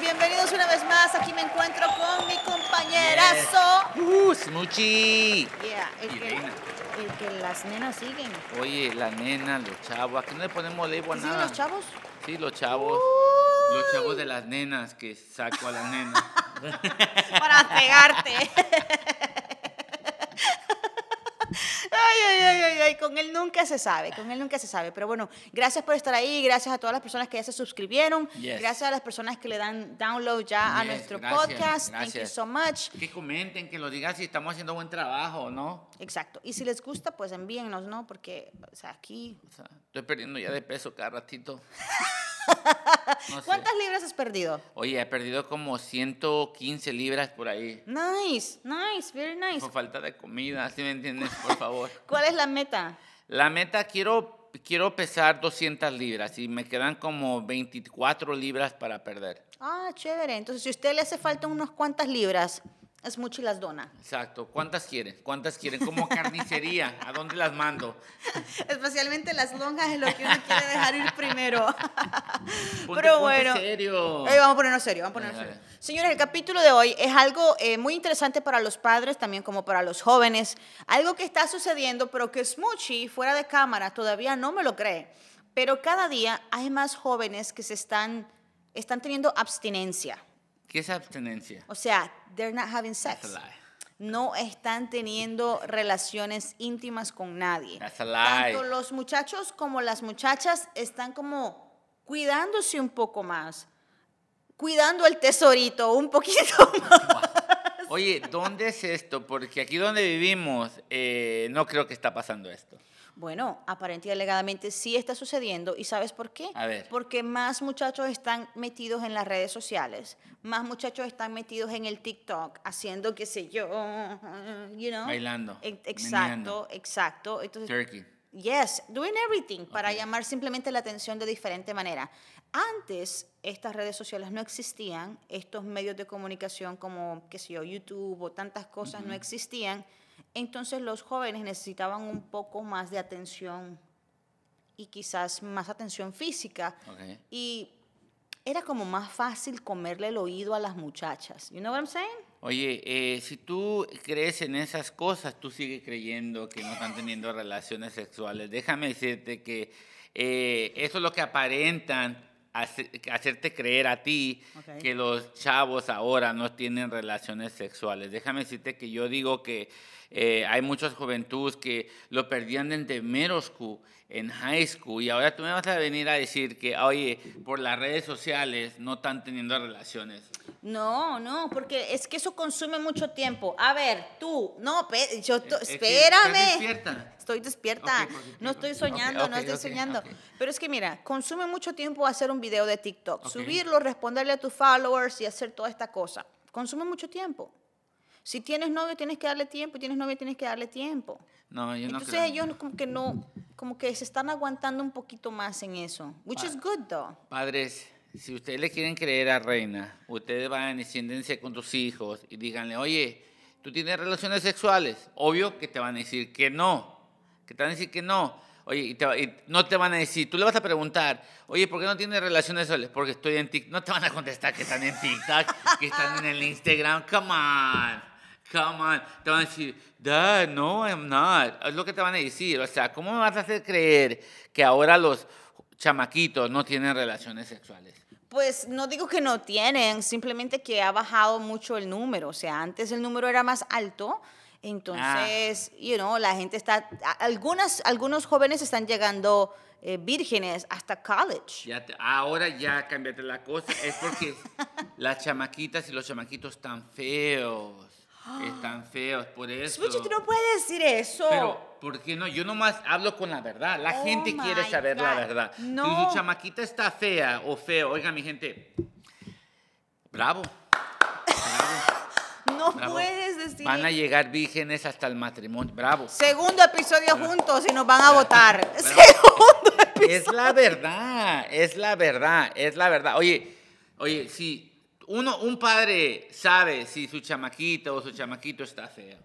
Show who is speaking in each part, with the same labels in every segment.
Speaker 1: bienvenidos una vez más. Aquí me encuentro con mi compañerazo.
Speaker 2: Uh, Smoochie.
Speaker 1: Yeah, el, que,
Speaker 2: reina.
Speaker 1: el que las nenas siguen.
Speaker 2: Oye, la nena, los chavos, aquí no le ponemos label a
Speaker 1: ¿Siguen
Speaker 2: nada.
Speaker 1: los chavos?
Speaker 2: Sí, los chavos. Los chavos de las nenas que saco a las nenas.
Speaker 1: Para pegarte. Ay, ay, ay, ay, ay, con él nunca se sabe, con él nunca se sabe. Pero bueno, gracias por estar ahí, gracias a todas las personas que ya se suscribieron,
Speaker 2: Yes.
Speaker 1: gracias a las personas que le dan download ya a nuestro
Speaker 2: gracias,
Speaker 1: podcast. Thank you
Speaker 2: gracias.
Speaker 1: so much.
Speaker 2: que comenten, que lo digan si estamos haciendo buen trabajo, ¿no?
Speaker 1: Exacto. Y si les gusta, pues envíennos, ¿no? Porque, o sea, aquí...
Speaker 2: O sea, estoy perdiendo ya de peso cada ratito. No sé.
Speaker 1: ¿Cuántas libras has perdido?
Speaker 2: Oye, he perdido como 115 libras por ahí.
Speaker 1: Nice, nice, very nice.
Speaker 2: Por falta de comida, ¿sí me entiendes? Por favor.
Speaker 1: ¿Cuál es la meta?
Speaker 2: La meta, quiero, quiero pesar 200 libras y me quedan como 24 libras para perder.
Speaker 1: Ah, chévere. Entonces, si a usted le hace falta unas cuantas libras, es mucho y las dona.
Speaker 2: Exacto. ¿Cuántas quieren? ¿Cuántas quieren? Como carnicería. ¿A dónde las mando?
Speaker 1: Especialmente las lonjas es lo que uno quiere dejar ir primero.
Speaker 2: Ponte-
Speaker 1: Pero
Speaker 2: ponte
Speaker 1: bueno.
Speaker 2: serio.
Speaker 1: Eh, vamos a ponernos serio, vamos a ponernos serio. Señores, el capítulo de hoy es algo eh, muy interesante para los padres, también como para los jóvenes. Algo que está sucediendo, pero que Smoochie, fuera de cámara, todavía no me lo cree. Pero cada día hay más jóvenes que se están, están teniendo abstinencia.
Speaker 2: ¿Qué es abstinencia?
Speaker 1: O sea, they're not having
Speaker 2: That's
Speaker 1: sex.
Speaker 2: a lie.
Speaker 1: No están teniendo relaciones íntimas con nadie.
Speaker 2: That's a lie.
Speaker 1: Tanto los muchachos como las muchachas están como cuidándose un poco más. Cuidando el tesorito un poquito más.
Speaker 2: Oye, ¿dónde es esto? Porque aquí donde vivimos eh, no creo que está pasando esto.
Speaker 1: Bueno, aparentemente y alegadamente sí está sucediendo. ¿Y sabes por qué?
Speaker 2: A ver.
Speaker 1: Porque más muchachos están metidos en las redes sociales. Más muchachos están metidos en el TikTok, haciendo qué sé yo, you know.
Speaker 2: Bailando,
Speaker 1: E- Exacto,
Speaker 2: meneando.
Speaker 1: exacto. Entonces,
Speaker 2: Turkey.
Speaker 1: Yes, doing everything para llamar simplemente la atención de diferente manera. Antes estas redes sociales no existían, estos medios de comunicación como, qué sé yo, YouTube o tantas cosas no existían, entonces los jóvenes necesitaban un poco más de atención y quizás más atención física
Speaker 2: Ok.
Speaker 1: y era como más fácil comerle el oído a las muchachas. You know what I'm saying?
Speaker 2: Oye, eh, si tú crees en esas cosas, tú sigues creyendo que no están teniendo relaciones sexuales. Déjame decirte que eh, eso es lo que aparentan hace- hacerte creer a ti
Speaker 1: Ok.
Speaker 2: que los chavos ahora no tienen relaciones sexuales. Déjame decirte que yo digo que eh, hay muchas juventudes que lo perdían desde middle school, en high school, y ahora tú me vas a venir a decir que, oye, por las redes sociales no están teniendo relaciones.
Speaker 1: No, no, porque es que eso consume mucho tiempo. A ver, tú, no, yo,
Speaker 2: Es que
Speaker 1: espérame.
Speaker 2: estás despierta.
Speaker 1: Estoy despierta,
Speaker 2: Ok, positivo.
Speaker 1: no estoy soñando, no
Speaker 2: ok,
Speaker 1: estoy
Speaker 2: ok,
Speaker 1: soñando. Pero es que mira, consume mucho tiempo hacer un video de TikTok,
Speaker 2: Ok.
Speaker 1: subirlo, responderle a tus followers y hacer toda esta cosa. Consume mucho tiempo. Si tienes novio, tienes que darle tiempo, tienes novia, tienes que darle tiempo.
Speaker 2: No, yo no
Speaker 1: Entonces
Speaker 2: creo.
Speaker 1: ellos como que no, como que se están aguantando un poquito más en eso, which is good though.
Speaker 2: Padres, si ustedes le quieren creer a Reina, ustedes vayan y siéntense con tus hijos y díganle, oye, ¿tú tienes relaciones sexuales? Obvio que te van a decir que no, que te van a decir que no. Oye, y, te y no te van a decir, tú le vas a preguntar, oye, ¿por qué no tienes relaciones sexuales? Porque estoy en TikTok. No te van a contestar que están en TikTok, que están en el Instagram. Come on, come on. Te van a decir, Dad, no, I'm not. Es lo que te van a decir. O sea, ¿cómo me vas a hacer creer que ahora los chamaquitos no tienen relaciones sexuales?
Speaker 1: Pues no digo que no tienen, simplemente que ha bajado mucho el número. O sea, antes el número era más alto, entonces, you know, la gente está, algunas, algunos jóvenes están llegando eh, vírgenes hasta college.
Speaker 2: Ya te- ahora ya cambiaste la cosa. Es porque las chamaquitas y los chamaquitos están feos. Están feos, por eso.
Speaker 1: Smoochie, tú no puedes decir eso.
Speaker 2: Pero, ¿por qué no? Yo nomás hablo con la verdad. La
Speaker 1: Oh
Speaker 2: gente quiere saber la verdad.
Speaker 1: No.
Speaker 2: Si su chamaquita está fea o feo, oiga, mi gente, bravo. Bravo.
Speaker 1: no
Speaker 2: bravo.
Speaker 1: puedes decir
Speaker 2: Van a llegar vírgenes hasta el matrimonio. Bravo.
Speaker 1: Segundo episodio juntos y nos van a votar. Segundo episodio.
Speaker 2: Es la verdad, es la verdad, es la verdad. Oye, oye, si uno, un padre sabe si su chamaquita o su chamaquito está feo.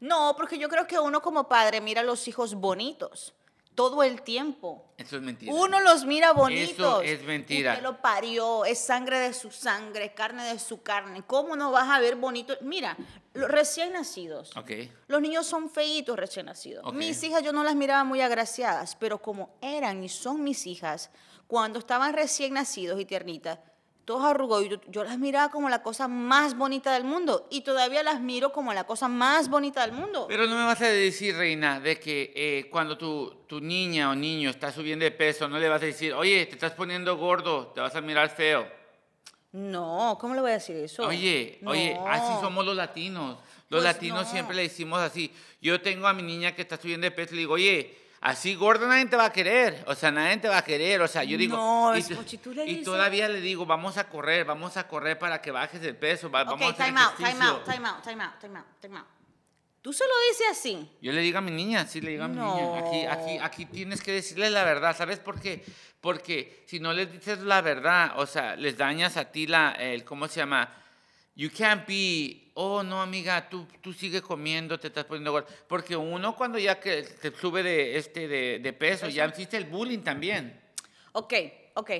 Speaker 1: No, porque yo creo que uno como padre mira a los hijos bonitos. todo el tiempo.
Speaker 2: Eso es mentira.
Speaker 1: Uno los mira bonitos.
Speaker 2: es mentira.
Speaker 1: Usted lo parió, es sangre de su sangre, carne de su carne. ¿Cómo no vas a ver bonito? Mira, los recién nacidos.
Speaker 2: Ok.
Speaker 1: Los niños son feitos recién nacidos.
Speaker 2: Ok.
Speaker 1: Mis hijas yo no las miraba muy agraciadas, pero como eran y son mis hijas, cuando estaban recién nacidos y tiernitas, todos arrugados, yo, yo las miraba como la cosa más bonita del mundo y todavía las miro como la cosa más bonita del mundo.
Speaker 2: Pero no me vas a decir, reina, de que eh, cuando tu, tu niña o niño está subiendo de peso, no le vas a decir, oye, te estás poniendo gordo, te vas a mirar feo.
Speaker 1: No, ¿cómo le voy a decir eso?
Speaker 2: Oye, oye, así somos los latinos. Los
Speaker 1: Pues
Speaker 2: latinos
Speaker 1: no.
Speaker 2: siempre le decimos así. Yo tengo a mi niña que está subiendo de peso y le digo, oye, así gordo nadie te va a querer. O sea, nadie te va a querer. O sea, yo digo.
Speaker 1: No,
Speaker 2: y,
Speaker 1: tú le
Speaker 2: y
Speaker 1: dices-
Speaker 2: todavía le digo, vamos a correr, vamos a correr para que bajes de peso. va- vamos a hacer
Speaker 1: time out, time
Speaker 2: ejercicio".
Speaker 1: out, time out, time out, time out, time out. Tú se lo dices así.
Speaker 2: Yo le digo a mi niña, sí le digo a mi niña, aquí, aquí,
Speaker 1: No.
Speaker 2: aquí tienes que decirle la verdad, ¿sabes por qué? Porque si no les dices la verdad, o sea, les dañas a ti la, el, ¿cómo se llama? You can't be, oh no amiga, tú, tú sigues comiendo, te estás poniendo gorda. Porque uno cuando ya que te sube de, este, de, de peso, ya existe el bullying también.
Speaker 1: Ok, ok.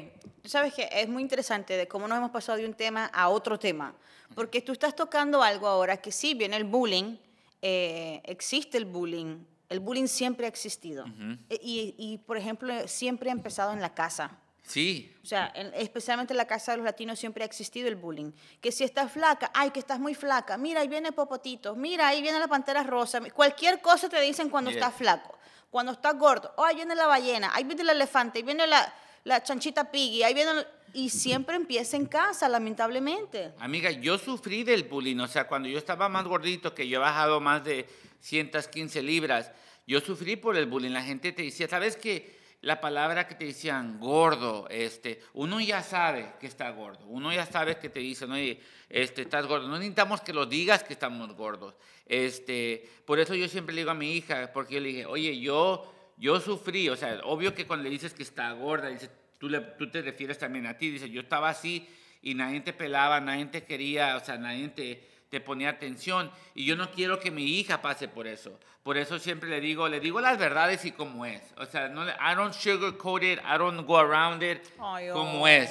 Speaker 1: Tú sabes que es muy interesante de cómo nos hemos pasado de un tema a otro tema. Porque tú estás tocando algo ahora que sí, viene el bullying, eh, existe el bullying. El bullying siempre ha existido. E- y, y, por ejemplo, siempre ha empezado en la casa.
Speaker 2: Sí,
Speaker 1: O sea, en- especialmente en la casa de los latinos siempre ha existido el bullying. Que si estás flaca, ay, que estás muy flaca, mira, ahí viene Popotito, mira, ahí viene la pantera rosa. Cualquier cosa te dicen cuando estás flaco. Cuando estás gordo, oh, ahí viene la ballena, ahí viene el elefante, ahí viene la, la chanchita piggy, ahí viene... el-". Y siempre empieza en casa, lamentablemente.
Speaker 2: Amiga, yo sufrí del bullying, o sea, cuando yo estaba más gordito, que yo he bajado más de 115 libras, yo sufrí por el bullying. La gente te decía, ¿sabes qué? La palabra que te decían, gordo, este, uno ya sabe que está gordo, uno ya sabe que te dicen, oye, este, estás gordo. No necesitamos que lo digas que estamos gordos. Este, por eso yo siempre le digo a mi hija, porque yo le dije, oye, yo, yo sufrí, o sea, obvio que cuando le dices que está gorda, dices, tú, le- tú te refieres también a ti, dice, yo estaba así y nadie te pelaba, nadie te quería, o sea, nadie te, te ponía atención y yo no quiero que mi hija pase por eso. Por eso siempre le digo, le digo las verdades y como es. O sea, no I don't sugarcoat it, I don't go around it,
Speaker 1: Ay,
Speaker 2: como es.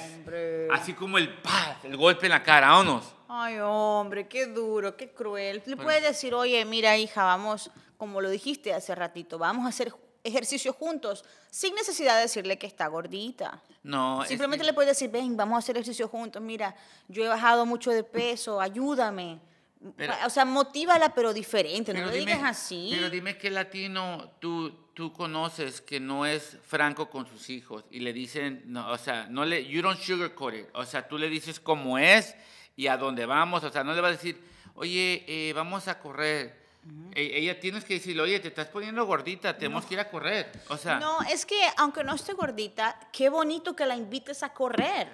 Speaker 2: Así como el paz, el golpe en la cara, vámonos.
Speaker 1: Ay, hombre, qué duro, qué cruel. Le puedes decir, oye, mira, hija, vamos, como lo dijiste hace ratito, vamos a hacer ejercicio juntos, sin necesidad de decirle que está gordita.
Speaker 2: No, es
Speaker 1: Simplemente
Speaker 2: que-
Speaker 1: le puedes decir, ven, vamos a hacer ejercicio juntos. Mira, yo he bajado mucho de peso, ayúdame.
Speaker 2: Pero-
Speaker 1: o sea, motívala, pero diferente, no le
Speaker 2: dime-
Speaker 1: digas así.
Speaker 2: Pero dime qué latino tú, tú conoces que no es franco con sus hijos y le dicen, no, o sea, no le, you don't sugarcoat it. O sea, tú le dices cómo es y a dónde vamos. O sea, no le vas a decir, oye, eh, vamos a correr. E- ella tienes que decirle, oye, te estás poniendo gordita, tenemos que ir a correr. O sea,
Speaker 1: No, es que aunque no esté gordita, qué bonito que la invites a correr.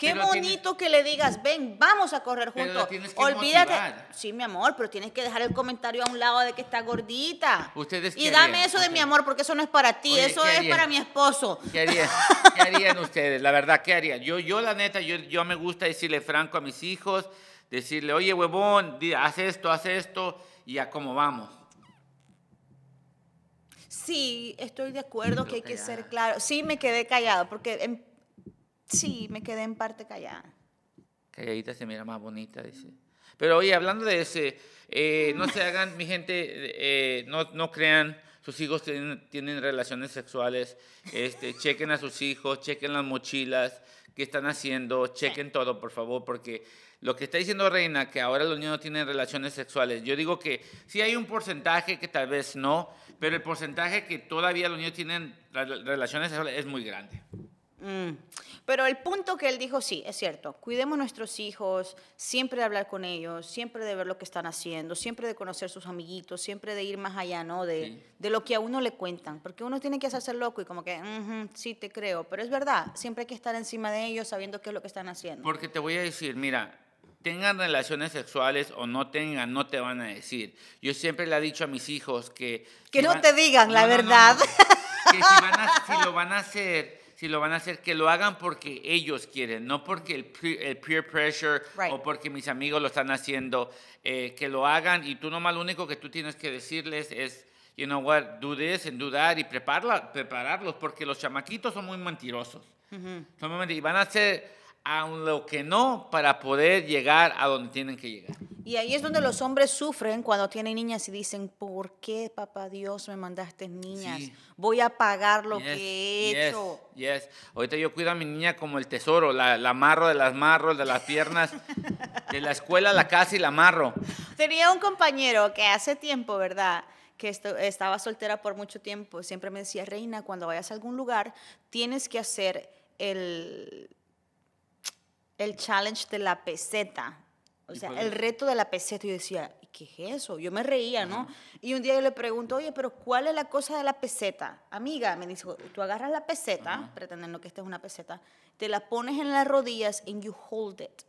Speaker 1: Qué
Speaker 2: Pero tienes-
Speaker 1: bonito que le digas, ven, vamos a correr juntos. Olvídate.
Speaker 2: motivar.
Speaker 1: Sí, mi amor, pero tienes que dejar el comentario a un lado de que está gordita.
Speaker 2: ¿Ustedes
Speaker 1: y dame
Speaker 2: harían?
Speaker 1: eso de mi amor, porque eso no es para ti,
Speaker 2: Oye,
Speaker 1: eso
Speaker 2: ¿qué
Speaker 1: es para mi esposo.
Speaker 2: ¿Qué harían, ¿Qué harían ustedes? La verdad, ¿qué harían? Yo, yo la neta, yo, yo me gusta decirle franco a mis hijos, decirle, oye, huevón, haz esto, haz esto, y a cómo vamos.
Speaker 1: Sí, estoy de acuerdo que hay que ser claro. Sí, me quedé callado, porque en- sí, me quedé en parte callada.
Speaker 2: Calladita se mira más bonita, dice. Pero oye, hablando de ese, eh, no se hagan, mi gente, eh, no, no crean, sus hijos tienen, tienen relaciones sexuales, este, chequen a sus hijos, chequen las mochilas, qué están haciendo, chequen todo, por favor, porque lo que está diciendo Reina, que ahora los niños no tienen relaciones sexuales, yo digo que sí hay un porcentaje que tal vez no, pero el porcentaje que todavía los niños tienen relaciones sexuales es muy grande.
Speaker 1: Mm. Pero el punto que él dijo, sí, es cierto. Cuidemos nuestros hijos, siempre de hablar con ellos, siempre de ver lo que están haciendo, siempre de conocer sus amiguitos, siempre de ir más allá, ¿no? De,
Speaker 2: Sí.
Speaker 1: de lo que a uno le cuentan. Porque uno tiene que hacerse loco y como que, "Ujú, sí, te creo. Pero es verdad, siempre hay que estar encima de ellos sabiendo qué es lo que están haciendo.
Speaker 2: Porque te voy a decir, mira, tengan relaciones sexuales o no tengan, no te van a decir. Yo siempre le he dicho a mis hijos que...
Speaker 1: Que
Speaker 2: si
Speaker 1: no
Speaker 2: van-
Speaker 1: te digan la
Speaker 2: No, no, no,
Speaker 1: verdad.
Speaker 2: no. Que si, van a- si lo van a hacer, si lo van a hacer, que lo hagan porque ellos quieren, no porque el, el peer pressure
Speaker 1: Right.
Speaker 2: o porque mis amigos lo están haciendo, eh, que lo hagan y tú nomás lo único que tú tienes que decirles es, you know what, do this and do that y prepararlos porque los chamaquitos son muy mentirosos. Son muy mentirosos y van a hacer a lo que no para poder llegar a donde tienen que llegar.
Speaker 1: Y ahí es donde los hombres sufren cuando tienen niñas y dicen, ¿por qué, papá Dios, me mandaste niñas?
Speaker 2: Sí.
Speaker 1: Voy a pagar lo
Speaker 2: Yes,
Speaker 1: que he hecho.
Speaker 2: yes. Ahorita yo cuido a mi niña como el tesoro, la, la amarro de las marros, de las piernas, de la escuela a la casa y la amarro.
Speaker 1: Tenía un compañero que hace tiempo, ¿verdad? Que estaba soltera por mucho tiempo. Siempre me decía, Reina, cuando vayas a algún lugar, tienes que hacer el, el challenge de la peseta. O
Speaker 2: ¿Y
Speaker 1: sea, el reto de la peseta. Yo decía, ¿qué es eso? Yo me reía, ¿no? Y un día yo le pregunto, oye, pero ¿cuál es la cosa de la peseta? Amiga, me dijo, tú agarras la peseta, pretendiendo que esta es una peseta, te la pones en las rodillas and you hold it.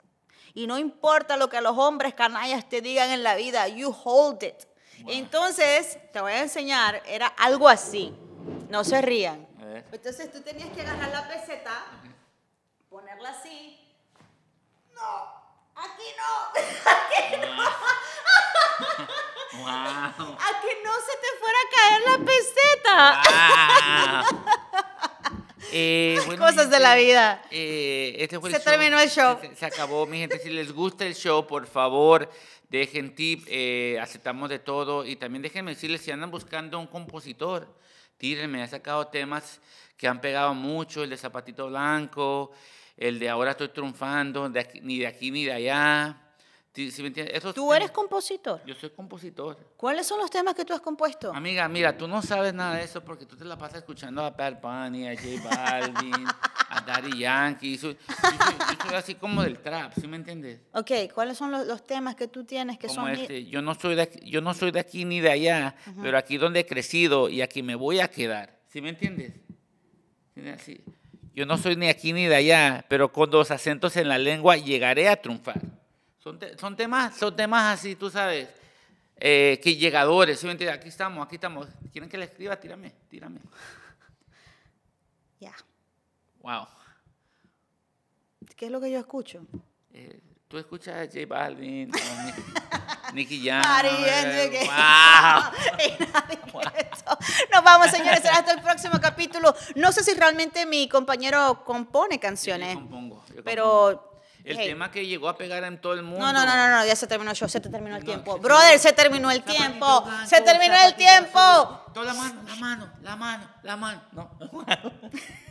Speaker 1: Y no importa lo que los hombres canallas te digan en la vida, you hold it. Entonces, te voy a enseñar, era algo así. No se rían.
Speaker 2: Ver.
Speaker 1: Entonces tú tenías que agarrar la peseta, ponerla así. No, aquí no.
Speaker 2: Wow.
Speaker 1: A que no se te fuera a caer la peseta.
Speaker 2: Ah. Eh, bueno,
Speaker 1: Cosas de la vida.
Speaker 2: eh, este fue
Speaker 1: Se
Speaker 2: show.
Speaker 1: terminó el show.
Speaker 2: Se, se acabó, mi gente. Si les gusta el show, por favor, dejen tip. eh, aceptamos de todo. Y también déjenme decirles, si andan buscando un compositor, tírenme. Ha sacado temas que han pegado mucho. El de Zapatito Blanco, el de Ahora estoy triunfando, de aquí- ni de aquí ni de allá. ¿Sí, sí me entiendes? Esos
Speaker 1: Tú eres
Speaker 2: temas-
Speaker 1: compositor.
Speaker 2: Yo soy compositor.
Speaker 1: ¿Cuáles son los temas que tú has compuesto?
Speaker 2: Amiga, mira, tú no sabes nada de eso porque tú te la pasas escuchando a Bad Bunny, a J Balvin, a Daddy Yankee. Yo, soy, yo soy así como del trap, ¿sí me entiendes?
Speaker 1: Ok, ¿cuáles son los, los temas que tú tienes que
Speaker 2: Como
Speaker 1: son...
Speaker 2: este, yo no soy de aquí, yo no soy de aquí ni de allá, pero aquí donde he crecido y aquí me voy a quedar, ¿sí me entiendes? ¿Sí? Así. Yo no soy ni aquí ni de allá, pero con dos acentos en la lengua llegaré a triunfar. Son, te- son temas, son temas así, tú sabes, eh, que llegadores, ¿sí? Aquí estamos, aquí estamos. ¿Quieren que le escriba? Tírame, tírame.
Speaker 1: Ya.
Speaker 2: Wow.
Speaker 1: ¿Qué es lo que yo escucho?
Speaker 2: Eh, Tú escuchas a J Balvin, a Nicky, Jam. Eh, wow.
Speaker 1: Y nadie quiere eso. Nos vamos, señores, será hasta el próximo capítulo. No sé si realmente mi compañero compone canciones,
Speaker 2: Yo compongo, yo compongo.
Speaker 1: pero...
Speaker 2: El
Speaker 1: hey,
Speaker 2: tema que llegó a pegar en todo el mundo.
Speaker 1: No, no, no, no, no, ya se terminó show, se te terminó el
Speaker 2: No,
Speaker 1: tiempo.
Speaker 2: se-
Speaker 1: Brother, se terminó el tiempo, se terminó el tiempo.
Speaker 2: Toda la mano, la mano, la mano, la mano. No.